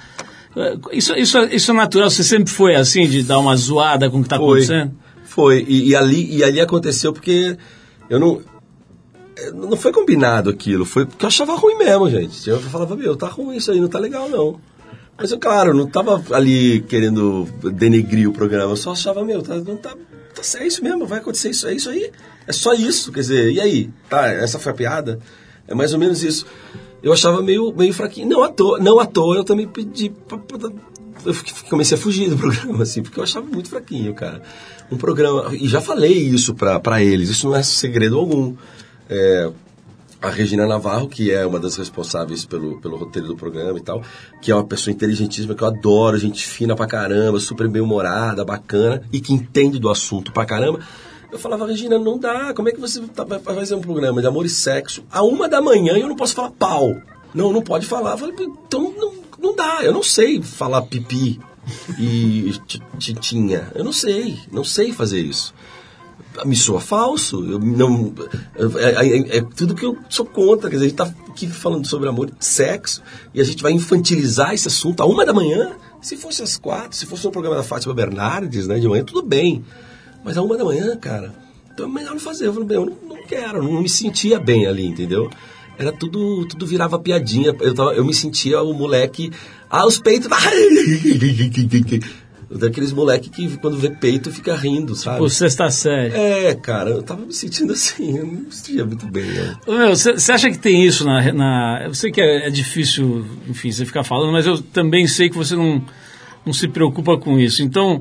eh, Isso, isso, isso é natural, você sempre foi assim, de dar uma zoada com o que está acontecendo? foi. E, e ali, e ali aconteceu porque eu não... Não foi combinado aquilo, foi porque eu achava ruim mesmo, gente. Eu falava, meu, tá ruim isso aí, não tá legal não. Mas eu, claro, não tava ali querendo denegrir o programa, eu só achava, meu, tá, não tá, tá, é isso mesmo, vai acontecer isso, é isso aí. É só isso, quer dizer, e aí? Tá, essa foi a piada? É mais ou menos isso. Eu achava meio, meio fraquinho. Não à toa, não à toa eu também pedi pra, pra- eu comecei a fugir do programa, assim, porque eu achava muito fraquinho, cara. Um programa. E já falei isso pra, pra eles, isso não é segredo algum. É, a Regina Navarro, que é uma das responsáveis pelo, pelo roteiro do programa e tal, que é uma pessoa inteligentíssima, que eu adoro, gente fina pra caramba, super bem-humorada, bacana, e que entende do assunto pra caramba. Eu falava, Regina, não dá, como é que você tá- vai fazer um programa de amor e sexo a uma da manhã e eu não posso falar pau? Não, não pode falar. Eu falei, então não, não dá, eu não sei falar pipi. e ti- ti- tinha. Eu não sei, não sei fazer isso. Me soa falso, eu não, é, é- é tudo que eu sou contra. Quer dizer, a gente tá aqui falando sobre amor e sexo e a gente vai infantilizar esse assunto a uma da manhã. Se fosse às quatro, se fosse um programa da Fátima Bernardes, né, de manhã, tudo bem. Mas a uma da manhã, cara, então é melhor não fazer. Eu falei, bem, eu não, não quero, não me sentia bem ali, entendeu? Era tudo, tudo virava piadinha. Eu, tava, eu me sentia o moleque, ah, os peitos. Daqueles moleque que quando vê peito fica rindo, sabe? Pô, sexta série. É, cara, eu tava me sentindo assim, eu não me sentia muito bem, né? Você acha que tem isso na, na. Eu sei que é, é difícil, enfim, você ficar falando, mas eu também sei que você não, não se preocupa com isso. Então,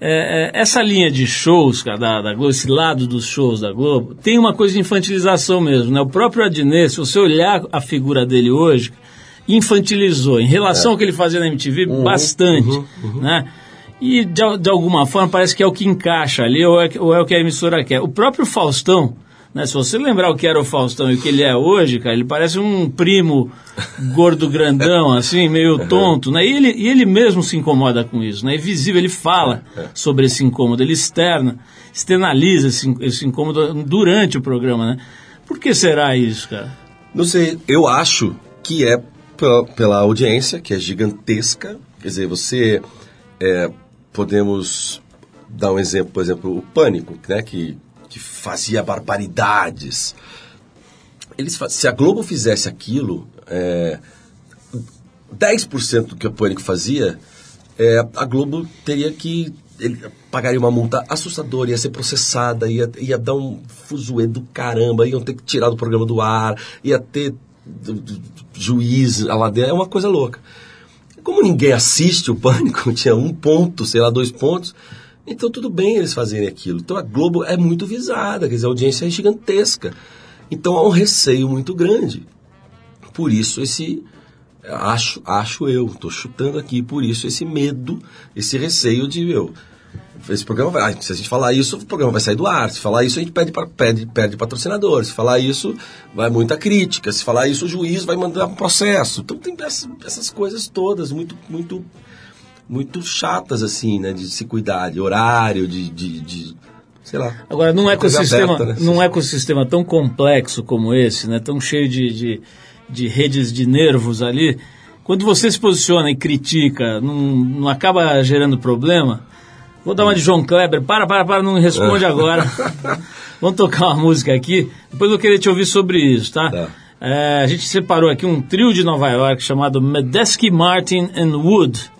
é, é, essa linha de shows, cara, da, da Globo, esse lado dos shows da Globo, tem uma coisa de infantilização mesmo, né? O próprio Adnet, se você olhar a figura dele hoje, infantilizou. Em relação ao que ele fazia na MTV, bastante, né? E de, de alguma forma parece que é o que encaixa ali, ou é, ou é o que a emissora quer. O próprio Faustão, né, se você lembrar o que era o Faustão e o que ele é hoje, cara, ele parece um primo gordo grandão, assim, meio tonto, né? E ele, e ele mesmo se incomoda com isso, né? É visível, ele fala sobre esse incômodo, ele externa, externaliza esse, esse incômodo durante o programa, né? Por que será isso, cara? Não sei, eu acho que é pela, pela audiência, que é gigantesca. Quer dizer, você. é, podemos dar um exemplo, por exemplo, o Pânico, né, que, que fazia barbaridades. Eles, se a Globo fizesse aquilo, é, 10% do que o Pânico fazia, é, a Globo teria que. Ele pagaria uma multa assustadora, ia ser processada, ia, ia dar um fuzuê do caramba, iam ter que tirar do programa do ar, ia ter juiz lá dentro, é uma coisa louca. Como ninguém assiste o Pânico, tinha um ponto, sei lá, dois pontos, então tudo bem eles fazerem aquilo. Então a Globo é muito visada, quer dizer, a audiência é gigantesca. Então há um receio muito grande. Por isso esse acho, acho eu, estou chutando aqui, por isso esse medo, esse receio de eu. Esse programa vai, se a gente falar isso, o programa vai sair do ar. Se falar isso, a gente perde, perde, perde patrocinador. Se falar isso, vai muita crítica. Se falar isso, o juiz vai mandar um processo. Então tem essas, essas coisas todas muito, muito, muito chatas, assim, né? De se cuidar, de horário, de, de, de- sei lá. Agora, num coisa ecossistema, aberta, né? num ecossistema tão complexo como esse, né, tão cheio de, de, de redes de nervos ali, quando você se posiciona e critica, não, não acaba gerando problema? Vou dar uma de João Kleber. Para, para, para, não responde agora. Vamos tocar uma música aqui. Depois eu querer te ouvir sobre isso, tá? Tá. É, a gente separou aqui um trio de Nova York chamado Medeski, Martin and Wood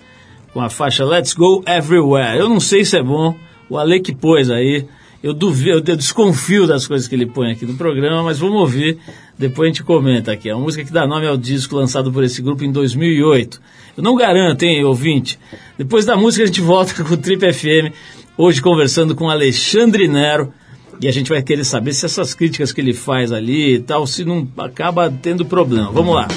com a faixa Let's Go Everywhere. Eu não sei se é bom, o Ale que pôs aí. Eu duvido, eu desconfio das coisas que ele põe aqui no programa, mas vamos ouvir, depois a gente comenta aqui. É uma música que dá nome ao disco lançado por esse grupo em 2008. Eu não garanto, hein, ouvinte. Depois da música a gente volta com o Trip FM, hoje conversando com Alexandre Nero, e a gente vai querer saber se essas críticas que ele faz ali e tal, se não acaba tendo problema. Vamos lá.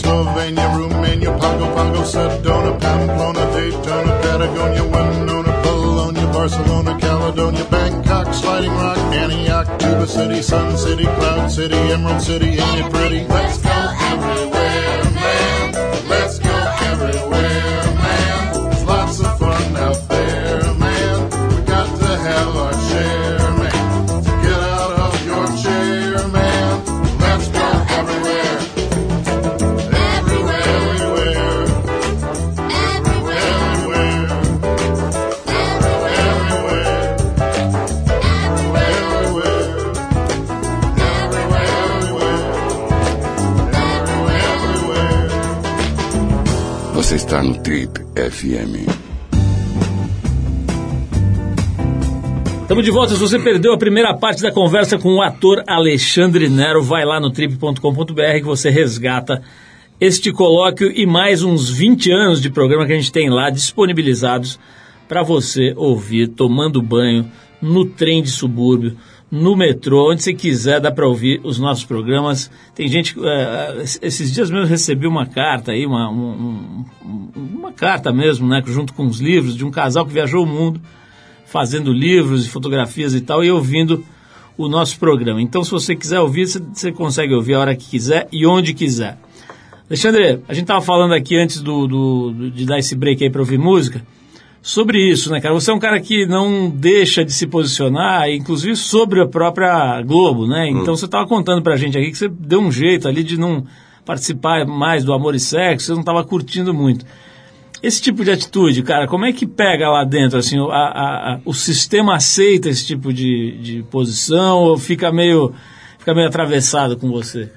Slovenia, Romania, Pago Pago, Sedona, Pamplona, Daytona, Patagonia, Winona, Bologna, Barcelona, Caledonia, Bangkok, Sliding Rock, Antioch, Tuba City, Sun City, Cloud City, Emerald City, ain't it pretty? Está no Trip FM. Estamos de volta. Se você perdeu a primeira parte da conversa com o ator Alexandre Nero, vai lá no trip.com.br que você resgata este colóquio e mais uns 20 anos de programa que a gente tem lá disponibilizados para você ouvir tomando banho no trem de subúrbio, no metrô, onde você quiser, dá para ouvir os nossos programas. Tem gente, eh, esses dias mesmo recebi uma carta aí, uma, um- um- uma carta mesmo, né, junto com os livros de um casal que viajou o mundo fazendo livros e fotografias e tal, e ouvindo o nosso programa. Então, se você quiser ouvir, você, consegue ouvir a hora que quiser e onde quiser. Alexandre, a gente estava falando aqui antes do- do- de dar esse break aí para ouvir música, sobre isso, né, cara? Você é um cara que não deixa de se posicionar, inclusive sobre a própria Globo, né? Então, você estava contando pra gente aqui que você deu um jeito ali de não participar mais do Amor e Sexo, você não estava curtindo muito. Esse tipo de atitude, cara, como é que pega lá dentro? Assim, o- a- a- a- o sistema aceita esse tipo de, de posição ou fica meio, fica meio atravessado com você?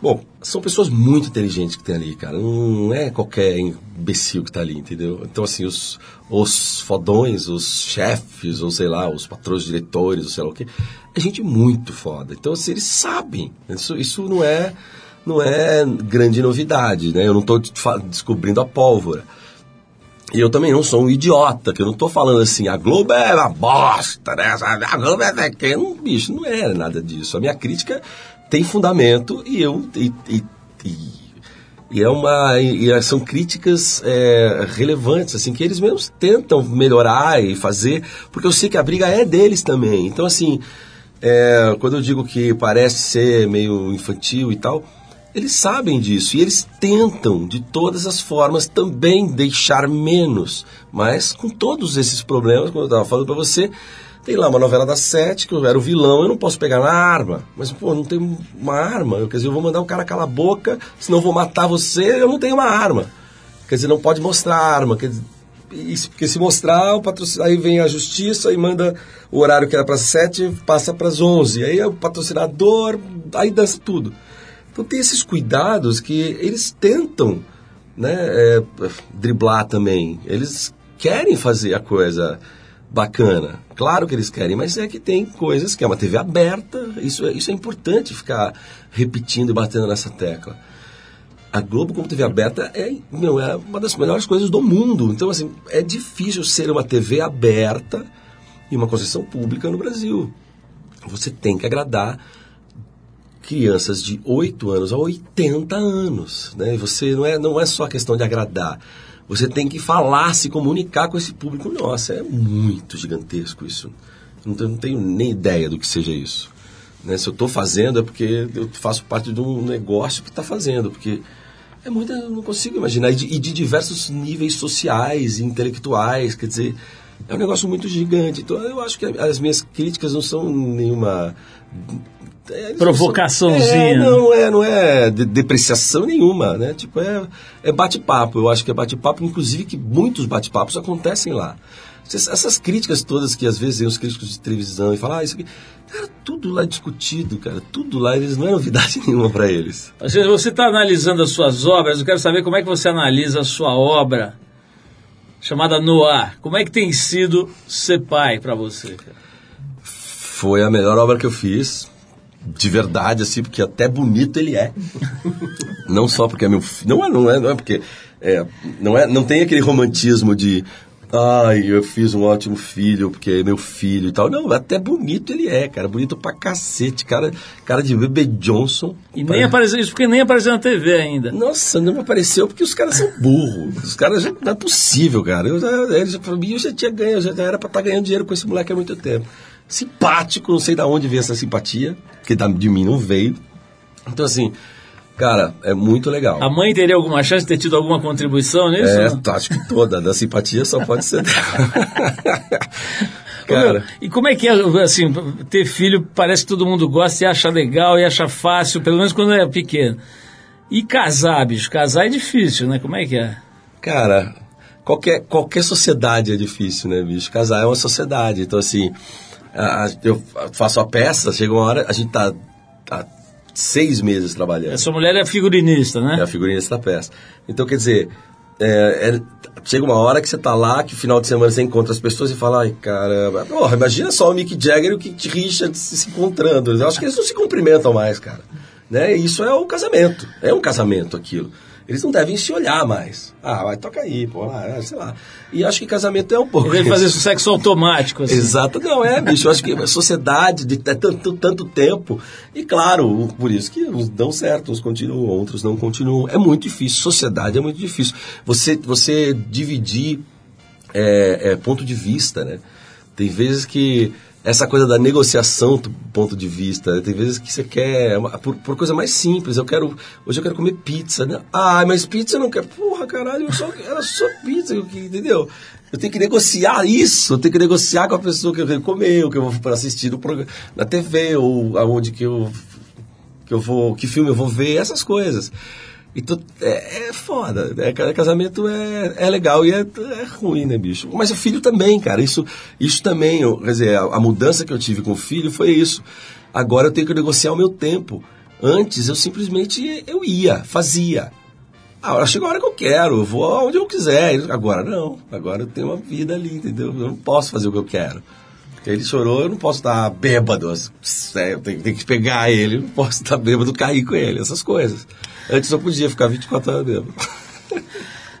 Bom, são pessoas muito inteligentes que tem ali, cara. Não é qualquer imbecil que tá ali, entendeu? Então, assim, os, os fodões, os chefes, ou sei lá, os patrões diretores, ou sei lá o quê, é gente muito foda. Então, assim, eles sabem. Isso, isso não é não é grande novidade, né? Eu não fa- descobrindo a pólvora. E eu também não sou um idiota, que eu não tô falando assim, a Globo é uma bosta, né? A Globo é que não, bicho, não é nada disso. A minha crítica tem fundamento e eu e, e- e- e é uma e, e são críticas é, relevantes assim que eles mesmos tentam melhorar e fazer, porque eu sei que a briga é deles também. Então assim, é, quando eu digo que parece ser meio infantil e tal, eles sabem disso e eles tentam de todas as formas também deixar menos, mas com todos esses problemas, como eu estava falando para você, tem lá uma novela das sete que eu era o vilão, eu não posso pegar na arma, mas pô, não tenho uma arma, quer dizer, eu vou mandar o cara calar a boca, senão eu vou matar você, eu não tenho uma arma. Quer dizer, não pode mostrar a arma, quer dizer, porque se mostrar, o patrocin... aí vem a justiça e manda o horário que era para sete, passa para as onze. Aí é o patrocinador, aí dança tudo. Então tem esses cuidados que eles tentam né, é, driblar também. Eles querem fazer a coisa bacana. Claro que eles querem, mas é que tem coisas que é uma TV aberta. Isso é, isso é importante ficar repetindo e batendo nessa tecla. A Globo como TV aberta é, meu, é uma das melhores coisas do mundo. Então, assim, é difícil ser uma TV aberta e uma concessão pública no Brasil. Você tem que agradar crianças de 8 anos a 80 anos. Né? E você não é, não é só questão de agradar. Você tem que falar, se comunicar com esse público. Nossa, é muito gigantesco isso. Não tenho, não tenho nem ideia do que seja isso. Né? Se eu estou fazendo é porque eu faço parte de um negócio que está fazendo. Porque é muito, eu não consigo imaginar. E de, e de diversos níveis sociais intelectuais. Quer dizer, é um negócio muito gigante. Então eu acho que as minhas críticas não são nenhuma é, Provocaçãozinha. É, não é, não é de- depreciação nenhuma, né? Tipo, é, é bate-papo. Eu acho que é bate-papo, inclusive que muitos bate-papos acontecem lá. Essas, críticas todas que às vezes vem os críticos de televisão e falam, ah, isso aqui. Cara, tudo lá é discutido, cara. Tudo lá, eles não é novidade nenhuma para eles. Você está analisando as suas obras, eu quero saber como é que você analisa a sua obra chamada Noir. Como é que tem sido ser pai para você? cara? Foi a melhor obra que eu fiz. De verdade, assim, porque até bonito ele é. não só porque é meu filho. Não é, não é, não é porque. é, não, é, não tem aquele romantismo de Ai, eu fiz um ótimo filho, porque é meu filho e tal. Não, até bonito ele é, cara. Bonito pra cacete. Cara, cara de bebê Johnson. E nem apareceu isso porque nem apareceu na TV ainda. Nossa, não apareceu porque os caras são burros. Os caras já não é possível, cara. Eu já, ele já, pra mim, eu já tinha ganho, eu já era pra estar ganhando dinheiro com esse moleque há muito tempo. Simpático, não sei de onde veio essa simpatia, porque da- de mim não veio. Então, assim, cara, é muito legal. A mãe teria alguma chance de ter tido alguma contribuição nisso? É, né? tá, acho que toda. Da simpatia só pode ser dela. Ô, meu, cara, e como é que é, assim, ter filho parece que todo mundo gosta e acha legal e acha fácil, pelo menos quando é pequeno. E casar, bicho, casar é difícil, né? Como é que é? cara, qualquer, qualquer sociedade é difícil, né, bicho? Casar é uma sociedade. Então, assim, eu faço a peça, chega uma hora, a gente tá há seis meses trabalhando. A sua mulher é figurinista, né? É a figurinha da peça. Então, quer dizer, é, é- chega uma hora que você tá lá, que final de semana você encontra as pessoas e fala, ai, caramba, porra, imagina só o Mick Jagger e o Keith Richards se, se encontrando. Eu acho que eles não se cumprimentam mais, cara. Né? Isso é o casamento. É um casamento aquilo. Eles não devem se olhar mais. Ah, vai, toca aí, pô, lá, sei lá. E acho que casamento é um pouco. Deve fazer isso. isso sexo automático, assim. Exato, não é, bicho. Eu acho que a sociedade de é tanto, tanto tempo. E claro, por isso que uns dão certo, uns continuam, outros não continuam. É muito difícil. Sociedade é muito difícil. Você, você dividir é, é, ponto de vista, né? Tem vezes que essa coisa da negociação do ponto de vista, né? tem vezes que você quer uma- por, por coisa mais simples. Eu quero hoje eu quero comer pizza, né? Ah, mas pizza eu não quero. Porra, caralho, eu só, era só pizza, entendeu? Eu tenho que negociar isso, eu tenho que negociar com a pessoa que eu quero comer, o que eu vou para assistir no programa, na TV ou aonde que eu que eu vou, que filme eu vou ver, essas coisas. Então, é, é foda. Ca- Casamento é, é legal e é, é ruim, né, bicho? Mas o filho também, cara. Isso, isso também, eu- quer dizer, a, a mudança que eu tive com o filho foi isso. Agora eu tenho que negociar o meu tempo. Antes eu simplesmente eu ia, fazia. Ah, chega a hora que eu quero, eu vou aonde eu quiser. Agora não. Agora eu tenho uma vida ali, entendeu? Eu não posso fazer o que eu quero. Porque ele chorou, eu não posso estar bêbado. é, Eu tenho, tenho que pegar ele, não posso estar bêbado, cair com ele, essas coisas. Antes eu podia ficar 24 horas bêbado.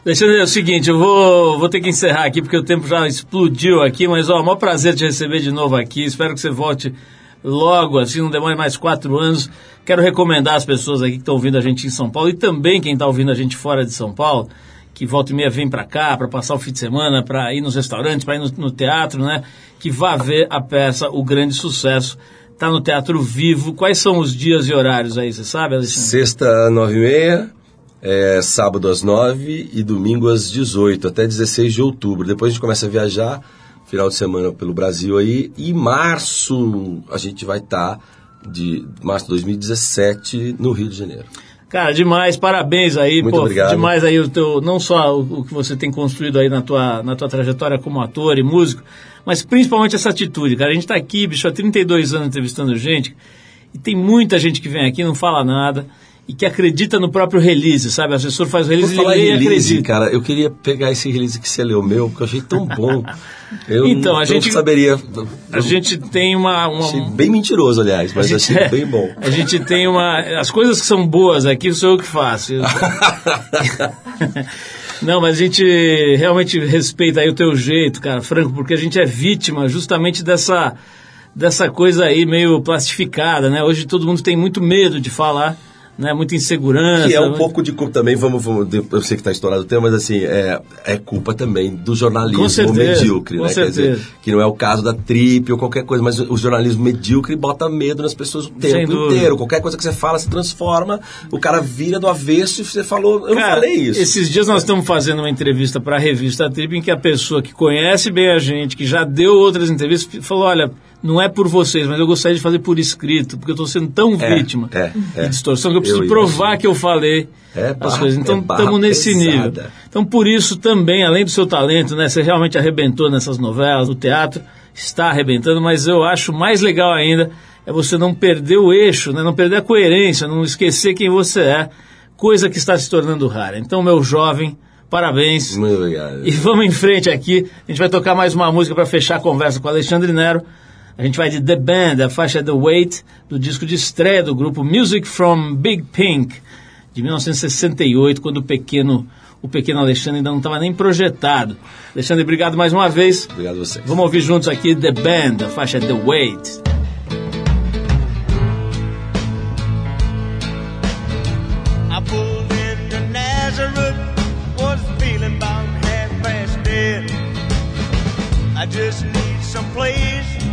Alexandre, é o seguinte, eu vou, vou ter que encerrar aqui porque o tempo já explodiu aqui, mas ó, maior prazer te receber de novo aqui. Espero que você volte logo, assim, não demore mais quatro anos. Quero recomendar às pessoas aqui que estão ouvindo a gente em São Paulo e também quem está ouvindo a gente fora de São Paulo, que volta e meia vem para cá para passar o fim de semana, para ir nos restaurantes, para ir no, no teatro, né? Que vá ver a peça O Grande Sucesso. Está no Teatro Vivo. Quais são os dias e horários aí, você sabe, Alexandre? Sexta, nove e meia, é, sábado às nove e domingo às 18, até 16 de outubro. Depois a gente começa a viajar, final de semana pelo Brasil aí. E março a gente vai estar, de março de 2017, no Rio de Janeiro. Cara, demais, parabéns aí, Muito pô, obrigado. demais aí o teu, não só o, o que você tem construído aí na tua, na tua trajetória como ator e músico, mas principalmente essa atitude, cara. A gente tá aqui, bicho, há 32 anos entrevistando gente, e tem muita gente que vem aqui, não fala nada, e que acredita no próprio release, sabe? O assessor faz o release Por e falar e release, acredita. cara, eu queria pegar esse release que você leu meu, porque eu achei tão bom. Eu Então, não, a gente- saberia. A gente tem uma... uma Achei bem mentiroso, aliás, mas gente- achei bem bom. A gente tem uma. As coisas que são boas aqui sou eu que faço. Eu- Não, mas a gente realmente respeita aí o teu jeito, cara, Franco, porque a gente é vítima justamente dessa, dessa coisa aí meio plastificada, né? Hoje todo mundo tem muito medo de falar, né? Muita insegurança. Que é um pouco de culpa também, vamos, vamos eu sei que está estourado o tema, mas assim, é, é culpa também do jornalismo certeza, medíocre, né? Quer dizer, certeza. que não é o caso da Trip ou qualquer coisa, mas o jornalismo medíocre bota medo nas pessoas o tempo inteiro. Qualquer coisa que você fala se transforma, o cara vira do avesso e você falou, eu não Cara, falei isso. Esses dias nós estamos fazendo uma entrevista para a revista Trip em que a pessoa que conhece bem a gente, que já deu outras entrevistas, falou: olha, não é por vocês, mas eu gostaria de fazer por escrito, porque eu estou sendo tão É, vítima é, é. de distorção que eu preciso Eu provar imagino. que eu falei É as barra- coisas. Então é barra estamos nesse pesada. nível. Então por isso também, além do seu talento, né, você realmente arrebentou nessas novelas, no teatro, está arrebentando, mas eu acho mais legal ainda é você não perder o eixo, né, não perder a coerência, não esquecer quem você é, coisa que está se tornando rara. Então, meu jovem, parabéns. Muito obrigado. E vamos em frente aqui. A gente vai tocar mais uma música para fechar a conversa com o Alexandre Nero. A gente vai de The Band, a faixa The Weight, do disco de estreia do grupo Music from Big Pink, de 1968, quando o pequeno, o pequeno Alexandre ainda não estava nem projetado. Alexandre, obrigado mais uma vez. Obrigado a vocês. Vamos ouvir juntos aqui The Band, a faixa The Wait. I just need some place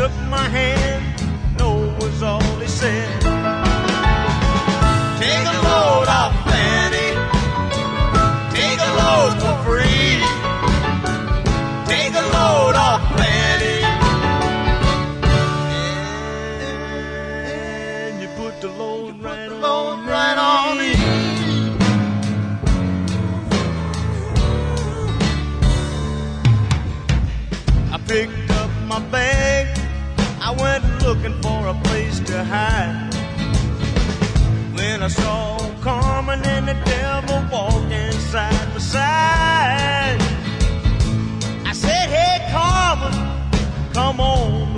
shook my hand. To. When I saw Carmen and the devil walking side by side, I said, Hey, Carmen, come on,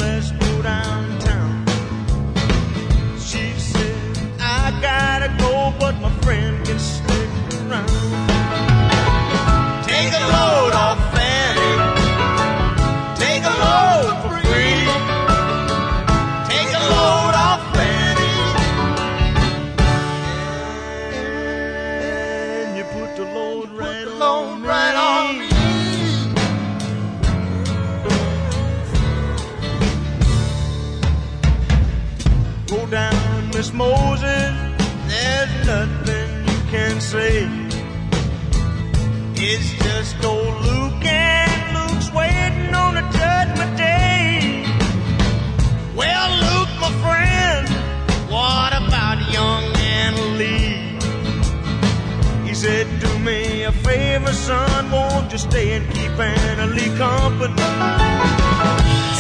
me a favor, son, won't you stay and keep Anna Lee company?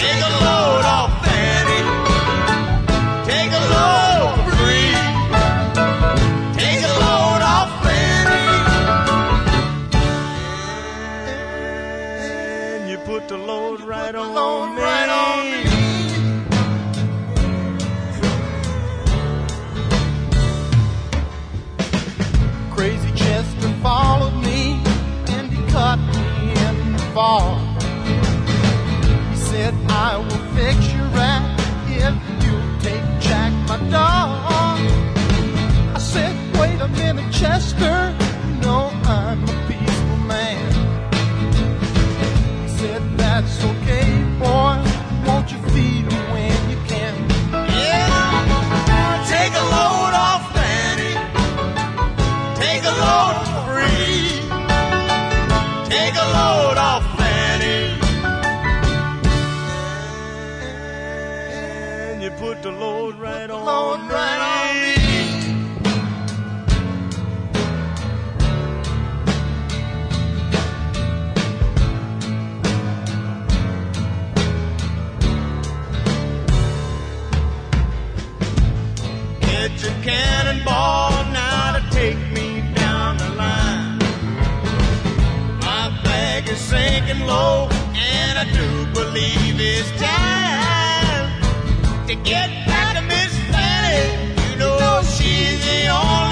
Take a load off Fanny. Take a load free. Take a load off Fanny. And you put the load right on me. Right on me. Chester. You know I'm a peaceful man. He said, that's okay, boy. Won't you feed me when you can? Yeah. Take a load off Fanny. Take a load free. Take a load off Fanny. And you put the load right right on cannonball now to take me down the line. My bag is sinking low, and I do believe it's time to get back to Miss Fanny. You know she's the only